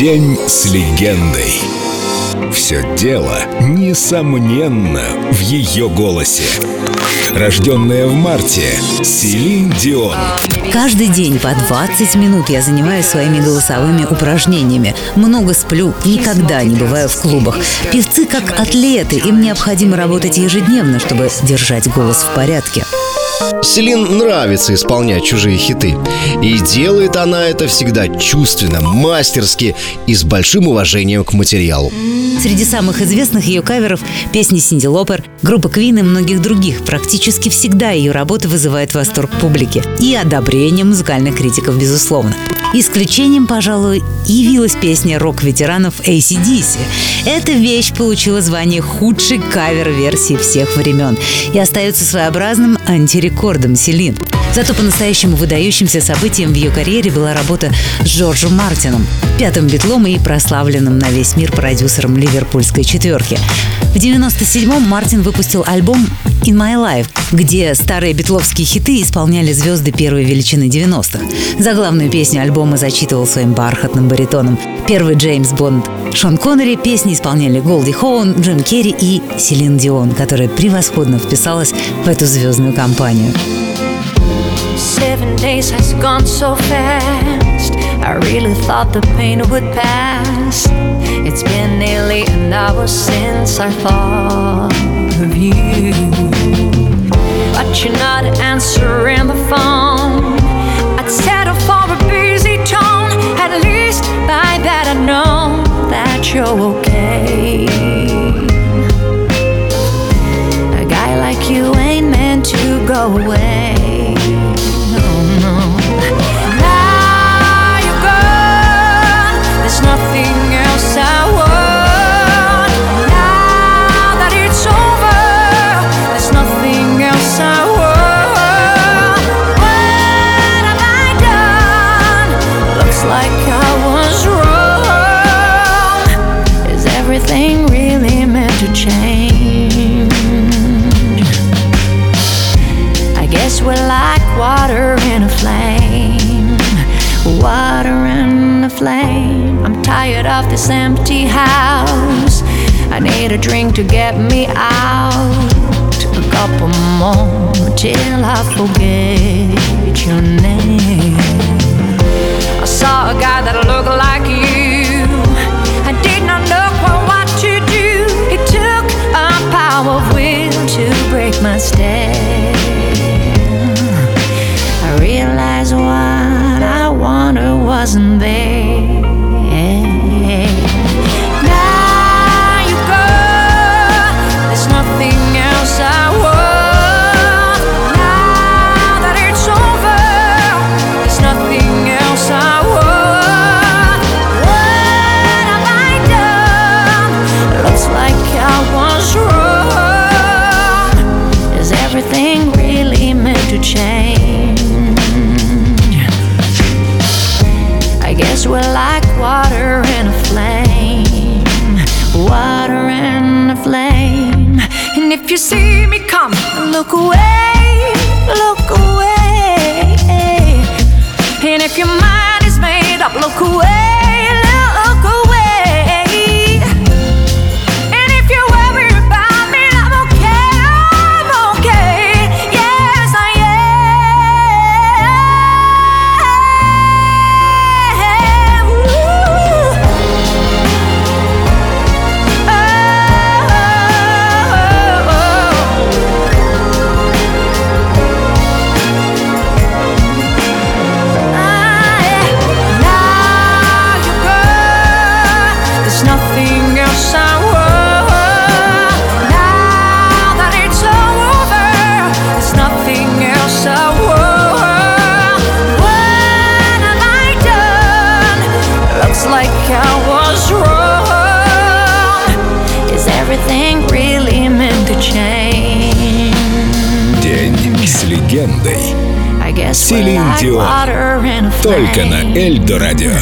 День с легендой. Все дело, несомненно, в ее голосе. Рожденная в марте, Селин Дион. Каждый день по 20 минут я занимаюсь своими голосовыми упражнениями. Много сплю, никогда не бываю в клубах. Певцы как атлеты, им необходимо работать ежедневно, чтобы держать голос в порядке. Селин нравится исполнять чужие хиты. И делает она это всегда чувственно, мастерски и с большим уважением к материалу. Среди самых известных ее каверов – песни Синди Лопер, группа Квин и многих других. Практически всегда ее работа вызывает восторг публики и одобрение музыкальных критиков, безусловно. Исключением, пожалуй, явилась песня рок-ветеранов ACDC. Эта вещь получила звание худшей кавер-версии всех времен и остается своеобразным антирекордом Селин. Зато по-настоящему выдающимся событием в ее карьере была работа с Джорджем Мартином, пятым битлом и прославленным на весь мир продюсером ливерпульской четверки. В 97-м Мартин выпустил альбом «In My Life», где старые битловские хиты исполняли звезды первой величины 90-х. За главную песню альбома зачитывал своим бархатным баритоном первый Джеймс Бонд. Шон Коннери песни исполняли Голди Хоун, Джим Керри и Селин Дион, которая превосходно вписалась в эту звездную компанию. Seven days has gone so fast. I really thought the pain would pass. It's been nearly an hour since I thought of you. But you're not answering the phone. I'd settle for a busy tone. At least by that I know that you're okay. A guy like you ain't meant to go away. Water in a flame. Water in a flame. I'm tired of this empty house. I need a drink to get me out. A couple more till I forget your name. I saw a guy if you see me come, look away, легендой. Селин Дион. Только на Эльдо радио.